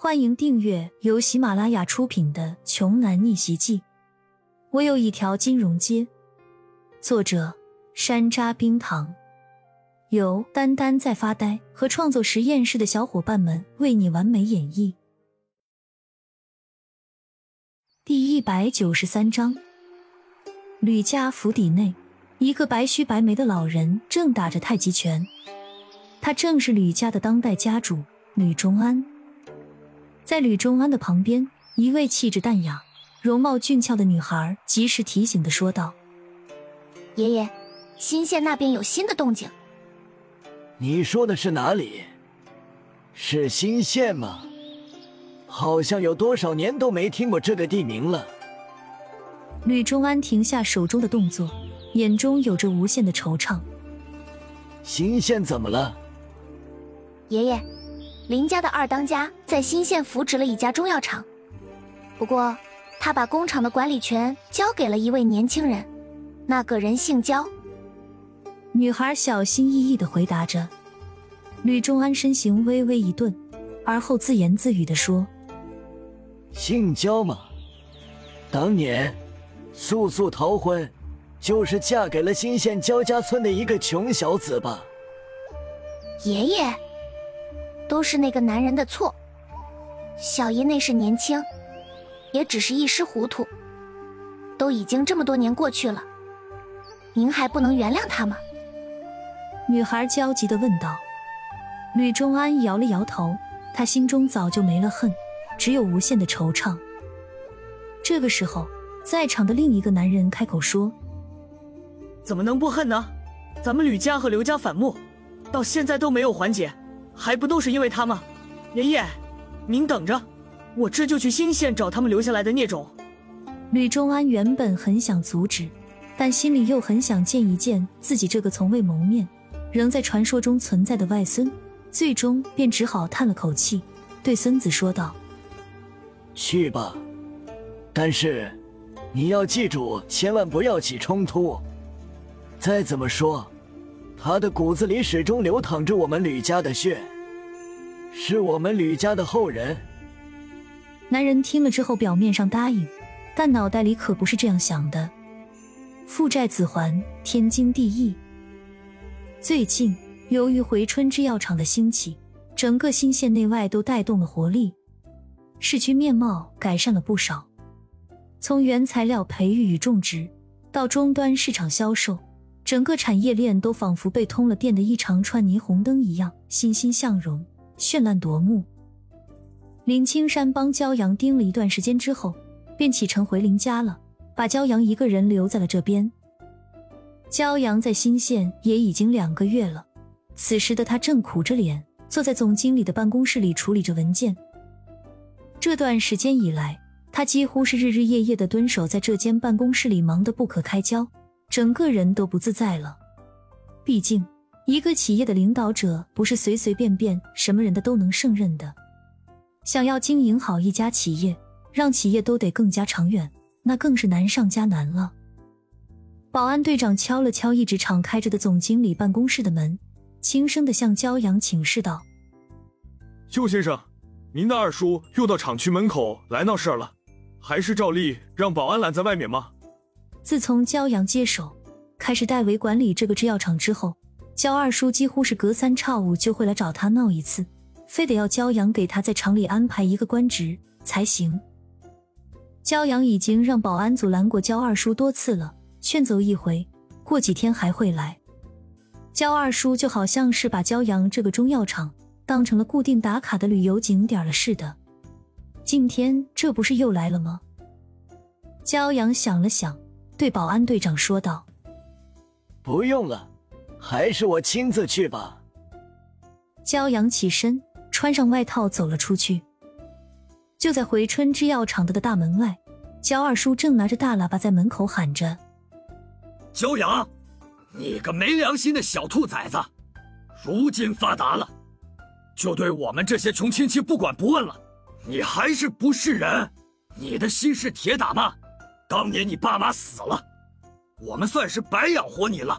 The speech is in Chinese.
欢迎订阅由喜马拉雅出品的《穷男逆袭记》。我有一条金融街。作者：山楂冰糖，由丹丹在发呆和创作实验室的小伙伴们为你完美演绎。第一百九十三章，吕家府邸内，一个白须白眉的老人正打着太极拳，他正是吕家的当代家主吕中安。在吕中安的旁边，一位气质淡雅、容貌俊俏的女孩及时提醒的说道：“爷爷，新县那边有新的动静。”你说的是哪里？是新县吗？好像有多少年都没听过这个地名了。吕中安停下手中的动作，眼中有着无限的惆怅。新县怎么了？爷爷。林家的二当家在新县扶植了一家中药厂，不过他把工厂的管理权交给了一位年轻人，那个人姓焦。女孩小心翼翼的回答着。吕中安身形微微一顿，而后自言自语的说：“姓焦吗？当年素素逃婚，就是嫁给了新县焦家村的一个穷小子吧？”爷爷。都是那个男人的错，小姨那时年轻，也只是一时糊涂。都已经这么多年过去了，您还不能原谅他吗？女孩焦急的问道。吕中安摇了摇头，他心中早就没了恨，只有无限的惆怅。这个时候，在场的另一个男人开口说：“怎么能不恨呢？咱们吕家和刘家反目，到现在都没有缓解。”还不都是因为他吗？爷爷，您等着，我这就去新县找他们留下来的孽种。吕中安原本很想阻止，但心里又很想见一见自己这个从未谋面、仍在传说中存在的外孙，最终便只好叹了口气，对孙子说道：“去吧，但是你要记住，千万不要起冲突。再怎么说……”他的骨子里始终流淌着我们吕家的血，是我们吕家的后人。男人听了之后，表面上答应，但脑袋里可不是这样想的。父债子还，天经地义。最近，由于回春制药厂的兴起，整个新县内外都带动了活力，市区面貌改善了不少。从原材料培育与种植，到终端市场销售。整个产业链都仿佛被通了电的一长串霓虹灯一样，欣欣向荣，绚烂夺目。林青山帮焦阳盯了一段时间之后，便启程回林家了，把焦阳一个人留在了这边。焦阳在新县也已经两个月了，此时的他正苦着脸坐在总经理的办公室里处理着文件。这段时间以来，他几乎是日日夜夜的蹲守在这间办公室里，忙得不可开交。整个人都不自在了。毕竟，一个企业的领导者不是随随便便什么人的都能胜任的。想要经营好一家企业，让企业都得更加长远，那更是难上加难了。保安队长敲了敲一直敞开着的总经理办公室的门，轻声的向焦阳请示道：“邱先生，您的二叔又到厂区门口来闹事儿了，还是照例让保安拦在外面吗？”自从焦阳接手，开始代为管理这个制药厂之后，焦二叔几乎是隔三差五就会来找他闹一次，非得要焦阳给他在厂里安排一个官职才行。焦阳已经让保安组拦过焦二叔多次了，劝走一回，过几天还会来。焦二叔就好像是把焦阳这个中药厂当成了固定打卡的旅游景点了似的，今天这不是又来了吗？焦阳想了想。对保安队长说道：“不用了，还是我亲自去吧。”焦阳起身，穿上外套走了出去。就在回春制药厂的的大门外，焦二叔正拿着大喇叭在门口喊着：“焦阳，你个没良心的小兔崽子！如今发达了，就对我们这些穷亲戚不管不问了，你还是不是人？你的心是铁打吗？”当年你爸妈死了，我们算是白养活你了，